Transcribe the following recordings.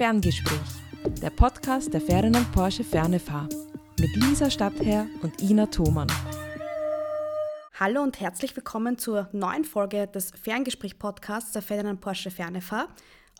Ferngespräch, der Podcast der Ferdinand Porsche Fernefahr mit Lisa Stadtherr und Ina Thomann. Hallo und herzlich willkommen zur neuen Folge des Ferngespräch-Podcasts der Ferdinand Porsche Fernefahr.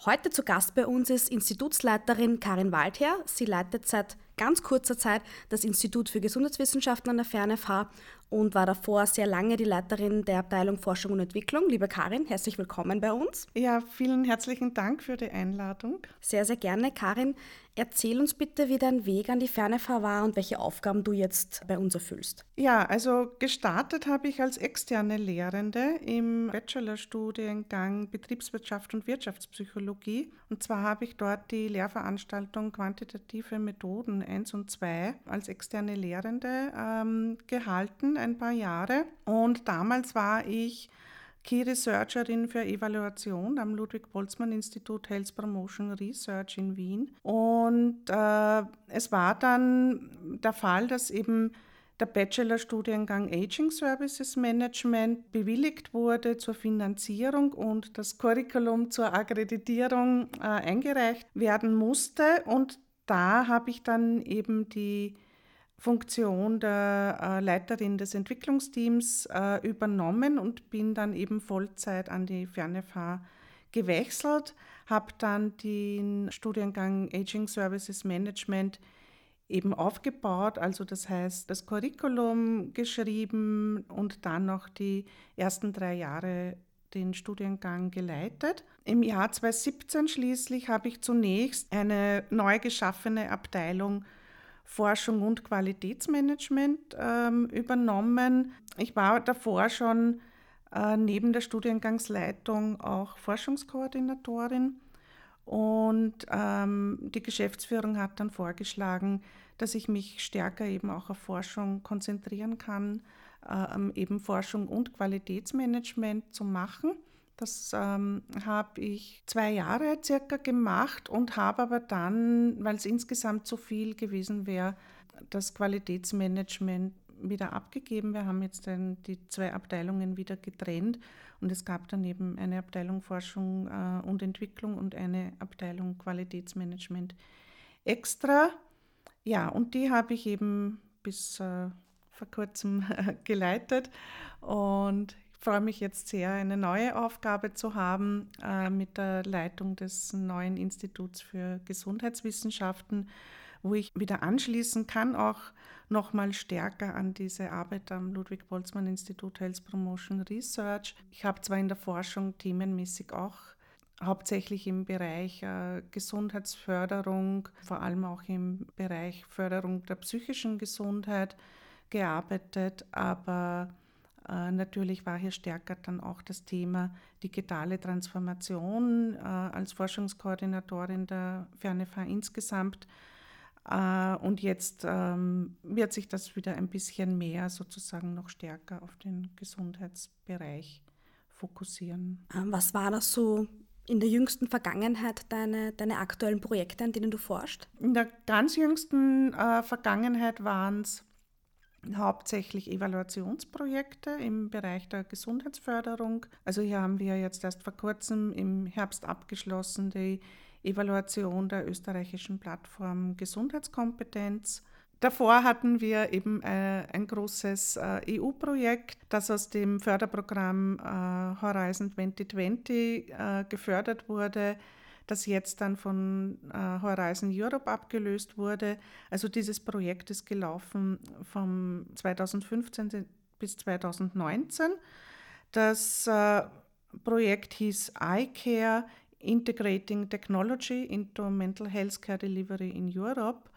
Heute zu Gast bei uns ist Institutsleiterin Karin Waldherr. Sie leitet seit ganz kurzer Zeit das Institut für Gesundheitswissenschaften an der FernFH und war davor sehr lange die Leiterin der Abteilung Forschung und Entwicklung. Liebe Karin, herzlich willkommen bei uns. Ja, vielen herzlichen Dank für die Einladung. Sehr, sehr gerne. Karin, erzähl uns bitte, wie dein Weg an die FernFH war und welche Aufgaben du jetzt bei uns erfüllst. Ja, also gestartet habe ich als externe Lehrende im Bachelorstudiengang Betriebswirtschaft und Wirtschaftspsychologie. Und zwar habe ich dort die Lehrveranstaltung Quantitative Methoden 1 und 2 als externe Lehrende ähm, gehalten ein paar Jahre. Und damals war ich Key Researcherin für Evaluation am Ludwig-Boltzmann-Institut Health Promotion Research in Wien. Und äh, es war dann der Fall, dass eben der Bachelorstudiengang Aging Services Management bewilligt wurde zur Finanzierung und das Curriculum zur Akkreditierung äh, eingereicht werden musste. Und da habe ich dann eben die Funktion der äh, Leiterin des Entwicklungsteams äh, übernommen und bin dann eben Vollzeit an die FernFH gewechselt, habe dann den Studiengang Aging Services Management eben aufgebaut, also das heißt das Curriculum geschrieben und dann noch die ersten drei Jahre den Studiengang geleitet. Im Jahr 2017 schließlich habe ich zunächst eine neu geschaffene Abteilung Forschung und Qualitätsmanagement ähm, übernommen. Ich war davor schon äh, neben der Studiengangsleitung auch Forschungskoordinatorin und ähm, die Geschäftsführung hat dann vorgeschlagen, dass ich mich stärker eben auch auf Forschung konzentrieren kann, äh, eben Forschung und Qualitätsmanagement zu machen. Das ähm, habe ich zwei Jahre circa gemacht und habe aber dann, weil es insgesamt zu viel gewesen wäre, das Qualitätsmanagement wieder abgegeben. Wir haben jetzt dann die zwei Abteilungen wieder getrennt und es gab dann eben eine Abteilung Forschung äh, und Entwicklung und eine Abteilung Qualitätsmanagement extra. Ja, und die habe ich eben bis äh, vor kurzem geleitet und freue mich jetzt sehr, eine neue Aufgabe zu haben äh, mit der Leitung des neuen Instituts für Gesundheitswissenschaften, wo ich wieder anschließen kann, auch nochmal stärker an diese Arbeit am Ludwig-Boltzmann-Institut Health Promotion Research. Ich habe zwar in der Forschung themenmäßig auch hauptsächlich im Bereich äh, Gesundheitsförderung, vor allem auch im Bereich Förderung der psychischen Gesundheit gearbeitet, aber äh, natürlich war hier stärker dann auch das Thema digitale Transformation äh, als Forschungskoordinatorin der FernFH insgesamt. Äh, und jetzt ähm, wird sich das wieder ein bisschen mehr sozusagen noch stärker auf den Gesundheitsbereich fokussieren. Ähm, was war das so in der jüngsten Vergangenheit deine, deine aktuellen Projekte, an denen du forschst? In der ganz jüngsten äh, Vergangenheit waren es hauptsächlich Evaluationsprojekte im Bereich der Gesundheitsförderung. Also hier haben wir jetzt erst vor kurzem im Herbst abgeschlossen die Evaluation der österreichischen Plattform Gesundheitskompetenz. Davor hatten wir eben äh, ein großes äh, EU-Projekt, das aus dem Förderprogramm äh, Horizon 2020 äh, gefördert wurde das jetzt dann von äh, Horizon Europe abgelöst wurde. Also dieses Projekt ist gelaufen vom 2015 bis 2019. Das äh, Projekt hieß iCare Integrating Technology into Mental Health Care Delivery in Europe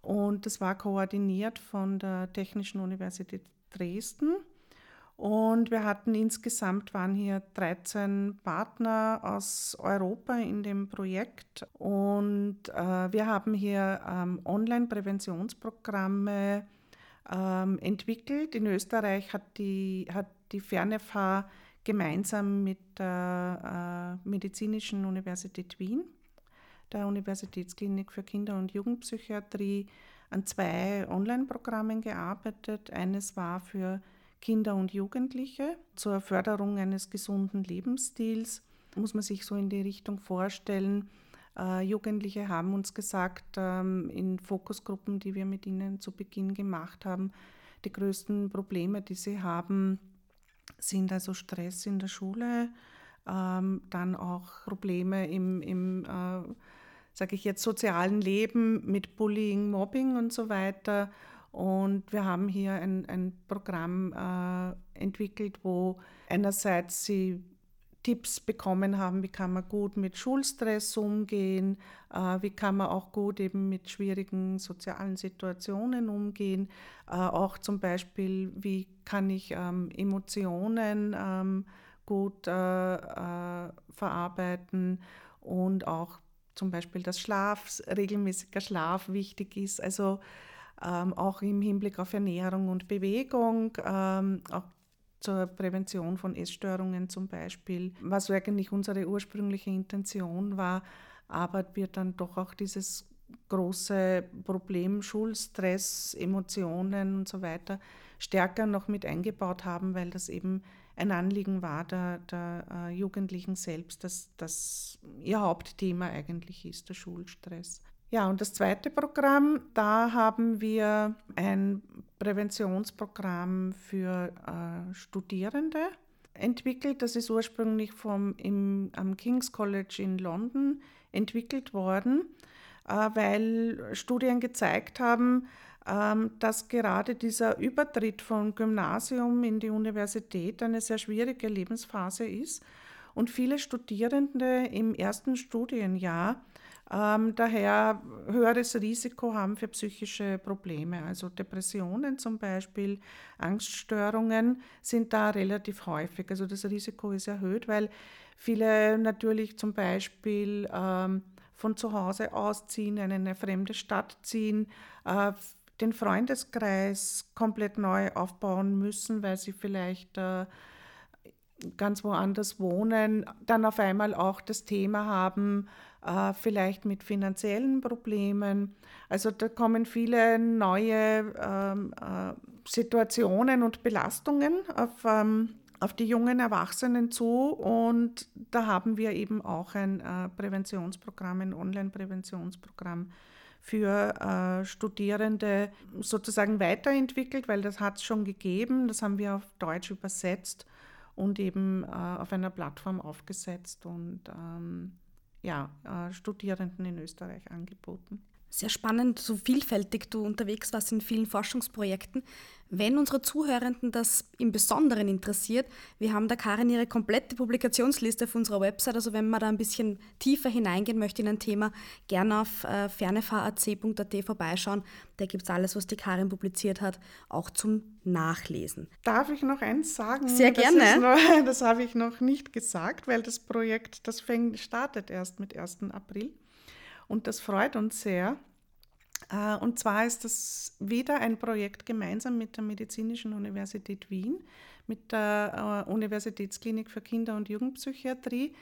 und das war koordiniert von der Technischen Universität Dresden und wir hatten insgesamt waren hier 13 Partner aus Europa in dem Projekt. Und äh, wir haben hier ähm, Online-Präventionsprogramme ähm, entwickelt. In Österreich hat die, hat die FernFH gemeinsam mit der äh, Medizinischen Universität Wien, der Universitätsklinik für Kinder- und Jugendpsychiatrie, an zwei Online-Programmen gearbeitet. Eines war für Kinder und Jugendliche zur Förderung eines gesunden Lebensstils. Muss man sich so in die Richtung vorstellen, Äh, Jugendliche haben uns gesagt, ähm, in Fokusgruppen, die wir mit ihnen zu Beginn gemacht haben, die größten Probleme, die sie haben, sind also Stress in der Schule, ähm, dann auch Probleme im, im äh, sage ich jetzt, sozialen Leben mit Bullying, Mobbing und so weiter. Und wir haben hier ein, ein Programm äh, entwickelt, wo einerseits sie Tipps bekommen haben, wie kann man gut mit Schulstress umgehen, äh, wie kann man auch gut eben mit schwierigen sozialen Situationen umgehen, äh, auch zum Beispiel, wie kann ich ähm, Emotionen ähm, gut äh, äh verarbeiten und auch zum Beispiel, dass Schlaf, regelmäßiger Schlaf wichtig ist, also ähm, auch im Hinblick auf Ernährung und Bewegung, ähm, auch zur Prävention von Essstörungen zum Beispiel, was eigentlich unsere ursprüngliche Intention war, aber wir dann doch auch dieses große Problem Schulstress, Emotionen und so weiter stärker noch mit eingebaut haben, weil das eben ein Anliegen war der, der äh, Jugendlichen selbst, dass das ihr Hauptthema eigentlich ist, der Schulstress. Ja, und das zweite Programm, da haben wir ein Präventionsprogramm für äh, Studierende entwickelt. Das ist ursprünglich vom, im, am King's College in London entwickelt worden, äh, weil Studien gezeigt haben, ähm, dass gerade dieser Übertritt vom Gymnasium in die Universität eine sehr schwierige Lebensphase ist und viele Studierende im ersten Studienjahr ähm, daher höheres Risiko haben für psychische Probleme. Also Depressionen zum Beispiel, Angststörungen sind da relativ häufig. Also das Risiko ist erhöht, weil viele natürlich zum Beispiel ähm, von zu Hause ausziehen, in eine fremde Stadt ziehen, äh, den Freundeskreis komplett neu aufbauen müssen, weil sie vielleicht äh, ganz woanders wohnen, dann auf einmal auch das Thema haben, äh, vielleicht mit finanziellen Problemen. Also da kommen viele neue ähm, äh, Situationen und Belastungen auf, ähm, auf die jungen Erwachsenen zu und da haben wir eben auch ein äh, Präventionsprogramm, ein Online-Präventionsprogramm für äh, Studierende sozusagen weiterentwickelt, weil das hat es schon gegeben. Das haben wir auf Deutsch übersetzt und eben äh, auf einer Plattform aufgesetzt und ähm, ja, äh, Studierenden in Österreich angeboten sehr spannend, so vielfältig du unterwegs warst in vielen Forschungsprojekten. Wenn unsere Zuhörenden das im Besonderen interessiert, wir haben da Karin ihre komplette Publikationsliste auf unserer Website. Also wenn man da ein bisschen tiefer hineingehen möchte in ein Thema, gerne auf äh, vorbeischauen. Da gibt es alles, was die Karin publiziert hat, auch zum Nachlesen. Darf ich noch eins sagen? Sehr gerne. Noch, das habe ich noch nicht gesagt, weil das Projekt, das fängt, startet erst mit 1. April. Und das freut uns sehr. Äh, und zwar ist das wieder ein Projekt gemeinsam mit der Medizinischen Universität Wien, mit der äh, Universitätsklinik für Kinder- und Jugendpsychiatrie,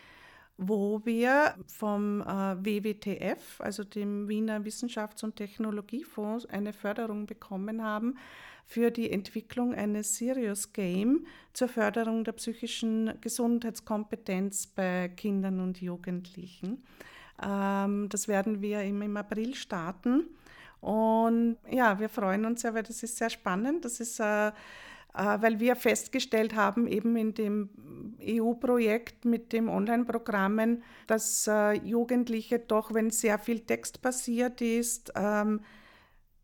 wo wir vom äh, WWTF, also dem Wiener Wissenschafts- und Technologiefonds, eine Förderung bekommen haben für die Entwicklung eines Serious Game zur Förderung der psychischen Gesundheitskompetenz bei Kindern und Jugendlichen. Ähm, das werden wir im, im April starten. Und ja, wir freuen uns ja, weil das ist sehr spannend. Das ist, äh, äh, weil wir festgestellt haben, eben in dem EU-Projekt mit den Online-Programmen, dass äh, Jugendliche doch, wenn sehr viel Text basiert ist, ähm,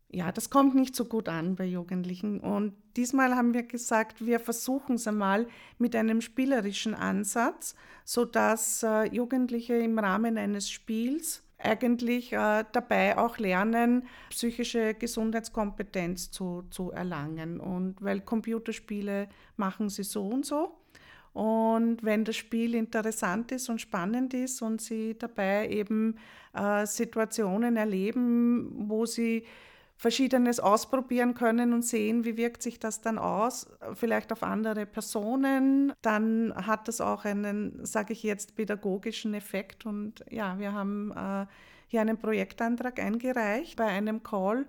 ja, das kommt nicht so gut an bei Jugendlichen. Und diesmal haben wir gesagt, wir versuchen es einmal mit einem spielerischen Ansatz, sodass äh, Jugendliche im Rahmen eines Spiels eigentlich äh, dabei auch lernen, psychische Gesundheitskompetenz zu, zu erlangen. Und weil Computerspiele machen sie so und so. Und wenn das Spiel interessant ist und spannend ist und sie dabei eben äh, Situationen erleben, wo sie Verschiedenes ausprobieren können und sehen, wie wirkt sich das dann aus, vielleicht auf andere Personen. Dann hat das auch einen, sage ich jetzt, pädagogischen Effekt. Und ja, wir haben äh, hier einen Projektantrag eingereicht bei einem Call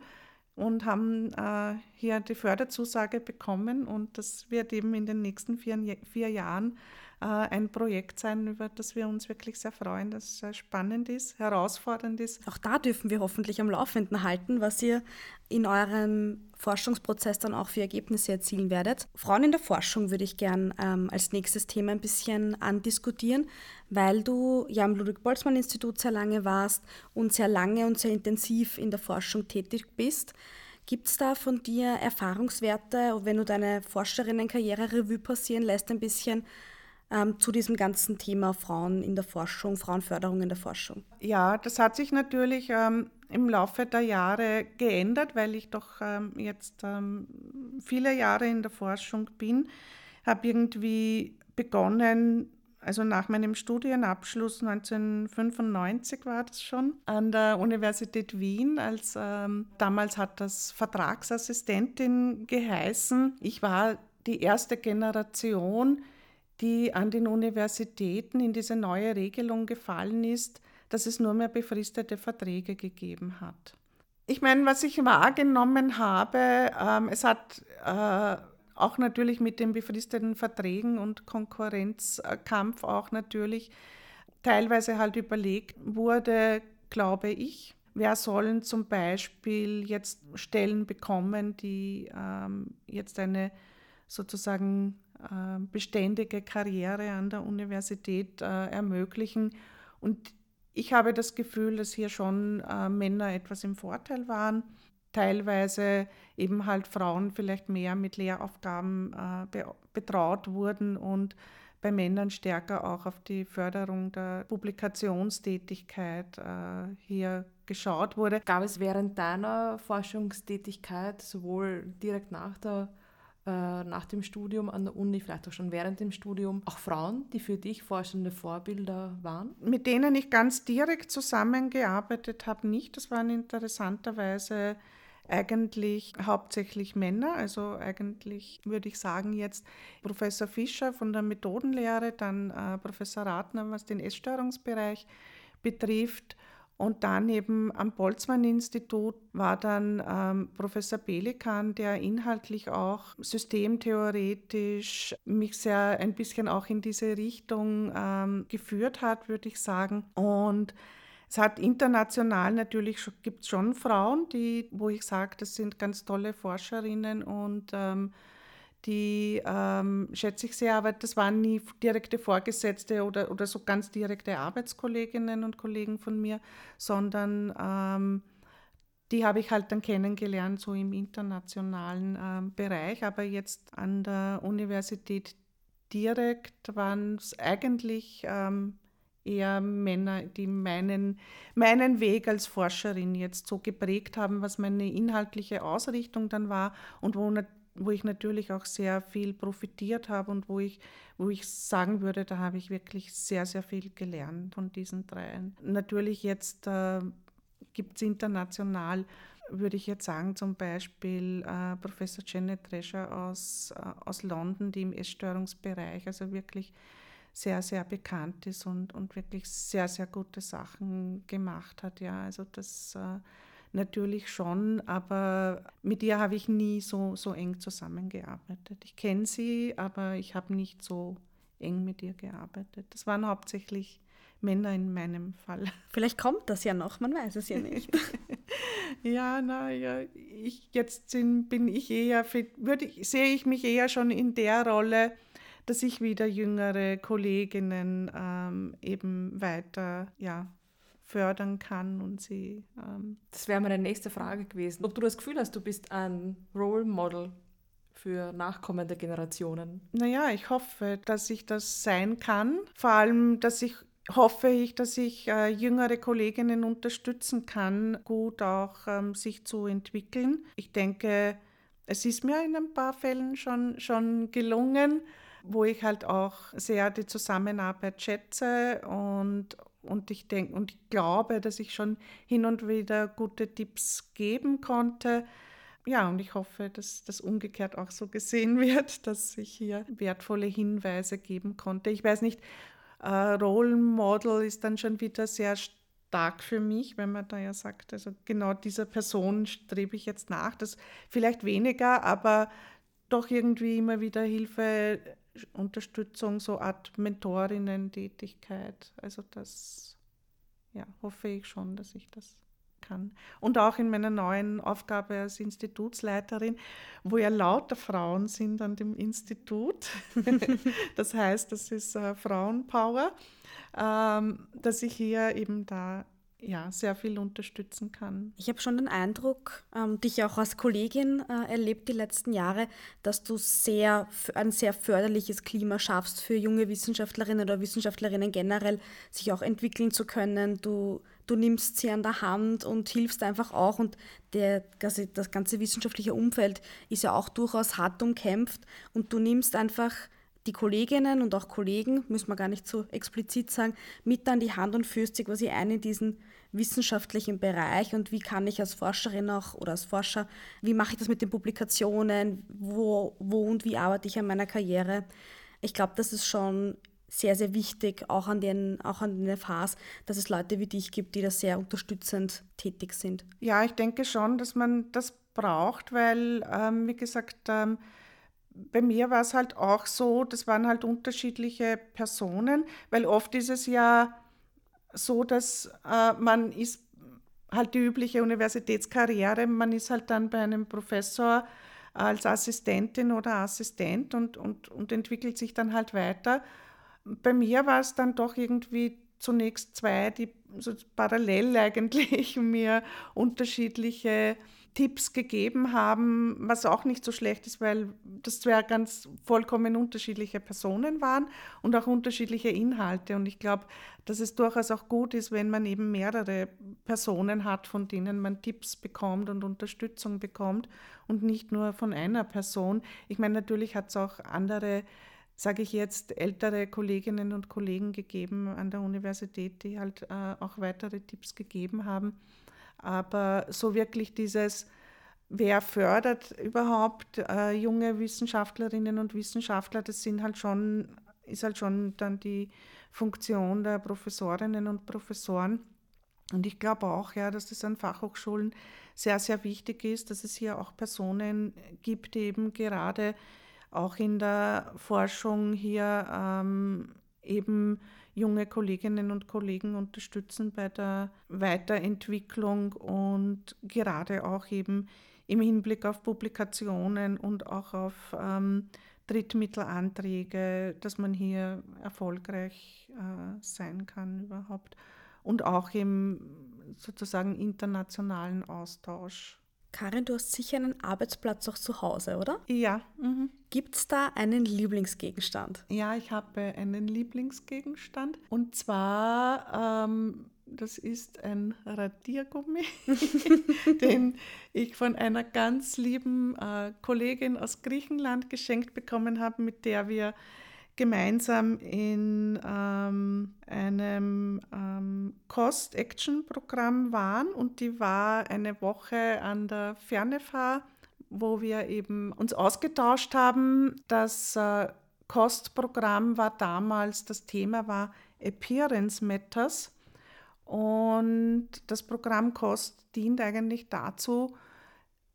und haben äh, hier die Förderzusage bekommen. Und das wird eben in den nächsten vier, vier Jahren ein Projekt sein, über das wir uns wirklich sehr freuen, das sehr spannend ist, herausfordernd ist. Auch da dürfen wir hoffentlich am Laufenden halten, was ihr in eurem Forschungsprozess dann auch für Ergebnisse erzielen werdet. Frauen in der Forschung würde ich gern ähm, als nächstes Thema ein bisschen andiskutieren, weil du ja am Ludwig-Boltzmann-Institut sehr lange warst und sehr lange und sehr intensiv in der Forschung tätig bist. Gibt es da von dir Erfahrungswerte, wenn du deine Forscherinnenkarriere Revue passieren lässt, ein bisschen ähm, zu diesem ganzen Thema Frauen in der Forschung, Frauenförderung in der Forschung? Ja, das hat sich natürlich ähm, im Laufe der Jahre geändert, weil ich doch ähm, jetzt ähm, viele Jahre in der Forschung bin. Habe irgendwie begonnen, also nach meinem Studienabschluss 1995 war das schon, an der Universität Wien. Als, ähm, damals hat das Vertragsassistentin geheißen. Ich war die erste Generation, die an den Universitäten in diese neue Regelung gefallen ist, dass es nur mehr befristete Verträge gegeben hat. Ich meine, was ich wahrgenommen habe, ähm, es hat äh, auch natürlich mit den befristeten Verträgen und Konkurrenzkampf auch natürlich teilweise halt überlegt wurde, glaube ich, wer sollen zum Beispiel jetzt Stellen bekommen, die ähm, jetzt eine sozusagen beständige Karriere an der Universität äh, ermöglichen. Und ich habe das Gefühl, dass hier schon äh, Männer etwas im Vorteil waren. Teilweise eben halt Frauen vielleicht mehr mit Lehraufgaben be betraut wurden und bei Männern stärker auch auf die Förderung der Publikationstätigkeit äh, hier geschaut wurde. Gab es während deiner Forschungstätigkeit sowohl direkt nach der äh, nach dem Studium an der Uni, vielleicht auch schon während dem Studium, auch Frauen, die für dich forschende Vorbilder waren? Mit denen ich ganz direkt zusammengearbeitet habe, nicht. Das waren interessanterweise eigentlich hauptsächlich Männer, also eigentlich würde ich sagen jetzt Professor Fischer von der Methodenlehre, dann äh, Professor Ratner, was den Essstörungsbereich betrifft und dann eben am Boltzmann-Institut war dann ähm, Professor Belikan, der inhaltlich auch systemtheoretisch mich sehr ein bisschen auch in diese Richtung ähm, geführt hat, würde ich sagen. Und es hat international natürlich gibt schon Frauen, die, wo ich sage, das sind ganz tolle Forscherinnen und ähm, die ähm, schätze ich sehr, aber das waren nie direkte Vorgesetzte oder, oder so ganz direkte Arbeitskolleginnen und Kollegen von mir, sondern ähm, die habe ich halt dann kennengelernt, so im internationalen ähm, Bereich. Aber jetzt an der Universität direkt waren es eigentlich ähm, eher Männer, die meinen, meinen Weg als Forscherin jetzt so geprägt haben, was meine inhaltliche Ausrichtung dann war und wo wo ich natürlich auch sehr viel profitiert habe und wo ich, wo ich sagen würde, da habe ich wirklich sehr, sehr viel gelernt von diesen dreien. Natürlich jetzt äh, gibt es international, würde ich jetzt sagen, zum Beispiel äh, Professor Janet Drescher aus, äh, aus London, die im Essstörungsbereich also wirklich sehr, sehr bekannt ist und, und wirklich sehr, sehr gute Sachen gemacht hat. Ja, also das äh, natürlich schon, aber mit ihr habe ich nie so, so eng zusammengearbeitet. Ich kenne sie, aber ich habe nicht so eng mit ihr gearbeitet. Das waren hauptsächlich Männer in meinem Fall. Vielleicht kommt das ja noch, man weiß es ja nicht. ja, naja, ich, jetzt bin ich eher, würde, sehe ich mich eher schon in der Rolle, dass ich wieder jüngere Kolleginnen ähm, eben weiter ja, fördern kann und sie. Ähm das wäre meine nächste Frage gewesen. Ob du das Gefühl hast, du bist ein Role Model für nachkommende Generationen? Naja, ich hoffe, dass ich das sein kann. Vor allem, dass ich hoffe ich, dass ich äh, jüngere Kolleginnen unterstützen kann, gut auch ähm, sich zu entwickeln. Ich denke, es ist mir in ein paar Fällen schon, schon gelungen, wo ich halt auch sehr die Zusammenarbeit schätze und und ich denke und ich glaube, dass ich schon hin und wieder gute Tipps geben konnte. Ja, und ich hoffe, dass das umgekehrt auch so gesehen wird, dass ich hier wertvolle Hinweise geben konnte. Ich weiß nicht, äh, Role Model ist dann schon wieder sehr stark für mich, wenn man da ja sagt, also genau dieser Person strebe ich jetzt nach. Das vielleicht weniger, aber doch irgendwie immer wieder Hilfe Unterstützung, so Art Mentorinnen-Tätigkeit. Also das ja, hoffe ich schon, dass ich das kann. Und auch in meiner neuen Aufgabe als Institutsleiterin, wo ja lauter Frauen sind an dem Institut. das heißt, das ist äh, Frauenpower, ähm, dass ich hier eben da ja, sehr viel unterstützen kann. Ich habe schon den Eindruck, ähm, dich auch als Kollegin äh, erlebt die letzten Jahre, dass du sehr ein sehr förderliches Klima schaffst für junge Wissenschaftlerinnen oder Wissenschaftlerinnen generell, sich auch entwickeln zu können. Du, du nimmst sie an der Hand und hilfst einfach auch. Und der, das ganze wissenschaftliche Umfeld ist ja auch durchaus hart umkämpft. Und du nimmst einfach die Kolleginnen und auch Kollegen, müssen wir gar nicht so explizit sagen, mit an die Hand und führst sie quasi ein in diesen wissenschaftlichen Bereich und wie kann ich als Forscherin auch oder als Forscher, wie mache ich das mit den Publikationen, wo, wo und wie arbeite ich an meiner Karriere. Ich glaube, das ist schon sehr, sehr wichtig, auch an den, auch an den FHs, dass es Leute wie dich gibt, die da sehr unterstützend tätig sind. Ja, ich denke schon, dass man das braucht, weil, ähm, wie gesagt, ähm, bei mir war es halt auch so, das waren halt unterschiedliche Personen, weil oft ist es ja so, dass äh, man ist halt die übliche Universitätskarriere, man ist halt dann bei einem Professor als Assistentin oder Assistent und, und, und entwickelt sich dann halt weiter. Bei mir war es dann doch irgendwie zunächst zwei, die so parallel eigentlich mir unterschiedliche Tipps gegeben haben, was auch nicht so schlecht ist, weil das zwei ganz vollkommen unterschiedliche Personen waren und auch unterschiedliche Inhalte. Und ich glaube, dass es durchaus auch gut ist, wenn man eben mehrere Personen hat, von denen man Tipps bekommt und Unterstützung bekommt und nicht nur von einer Person. Ich meine, natürlich hat es auch andere sage ich jetzt, ältere Kolleginnen und Kollegen gegeben an der Universität, die halt äh, auch weitere Tipps gegeben haben. Aber so wirklich dieses, wer fördert überhaupt äh, junge Wissenschaftlerinnen und Wissenschaftler, das sind halt schon, ist halt schon dann die Funktion der Professorinnen und Professoren. Und ich glaube auch, ja, dass das an Fachhochschulen sehr, sehr wichtig ist, dass es hier auch Personen gibt, die eben gerade auch in der Forschung hier ähm, eben junge Kolleginnen und Kollegen unterstützen bei der Weiterentwicklung und gerade auch eben im Hinblick auf Publikationen und auch auf ähm, Drittmittelanträge, dass man hier erfolgreich äh, sein kann überhaupt und auch im sozusagen internationalen Austausch. Karin, du hast sicher einen Arbeitsplatz auch zu Hause, oder? Ja. Mhm. Gibt es da einen Lieblingsgegenstand? Ja, ich habe einen Lieblingsgegenstand. Und zwar, ähm, das ist ein Radiergummi, den ich von einer ganz lieben äh, Kollegin aus Griechenland geschenkt bekommen habe, mit der wir gemeinsam in ähm, einem ähm, Cost-Action-Programm waren und die war eine Woche an der Fernefahr, wo wir eben uns ausgetauscht haben. Das äh, Cost-Programm war damals, das Thema war Appearance Matters und das Programm Cost dient eigentlich dazu,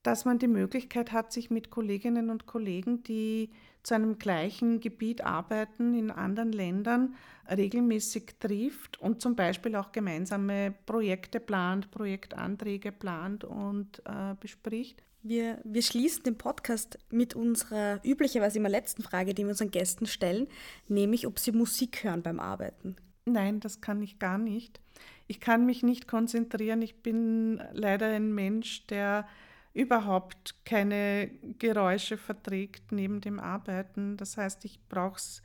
dass man die Möglichkeit hat, sich mit Kolleginnen und Kollegen, die zu einem gleichen Gebiet arbeiten in anderen Ländern, regelmäßig trifft und zum Beispiel auch gemeinsame Projekte plant, Projektanträge plant und äh, bespricht. Wir, wir schließen den Podcast mit unserer üblicherweise immer letzten Frage, die wir unseren Gästen stellen, nämlich ob sie Musik hören beim Arbeiten. Nein, das kann ich gar nicht. Ich kann mich nicht konzentrieren. Ich bin leider ein Mensch, der überhaupt keine Geräusche verträgt neben dem Arbeiten. Das heißt, ich brauche es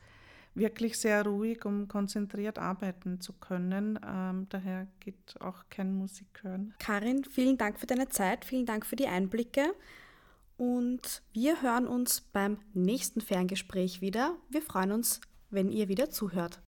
wirklich sehr ruhig, um konzentriert arbeiten zu können. Ähm, daher geht auch kein Musik hören. Karin, vielen Dank für deine Zeit, vielen Dank für die Einblicke. Und wir hören uns beim nächsten Ferngespräch wieder. Wir freuen uns, wenn ihr wieder zuhört.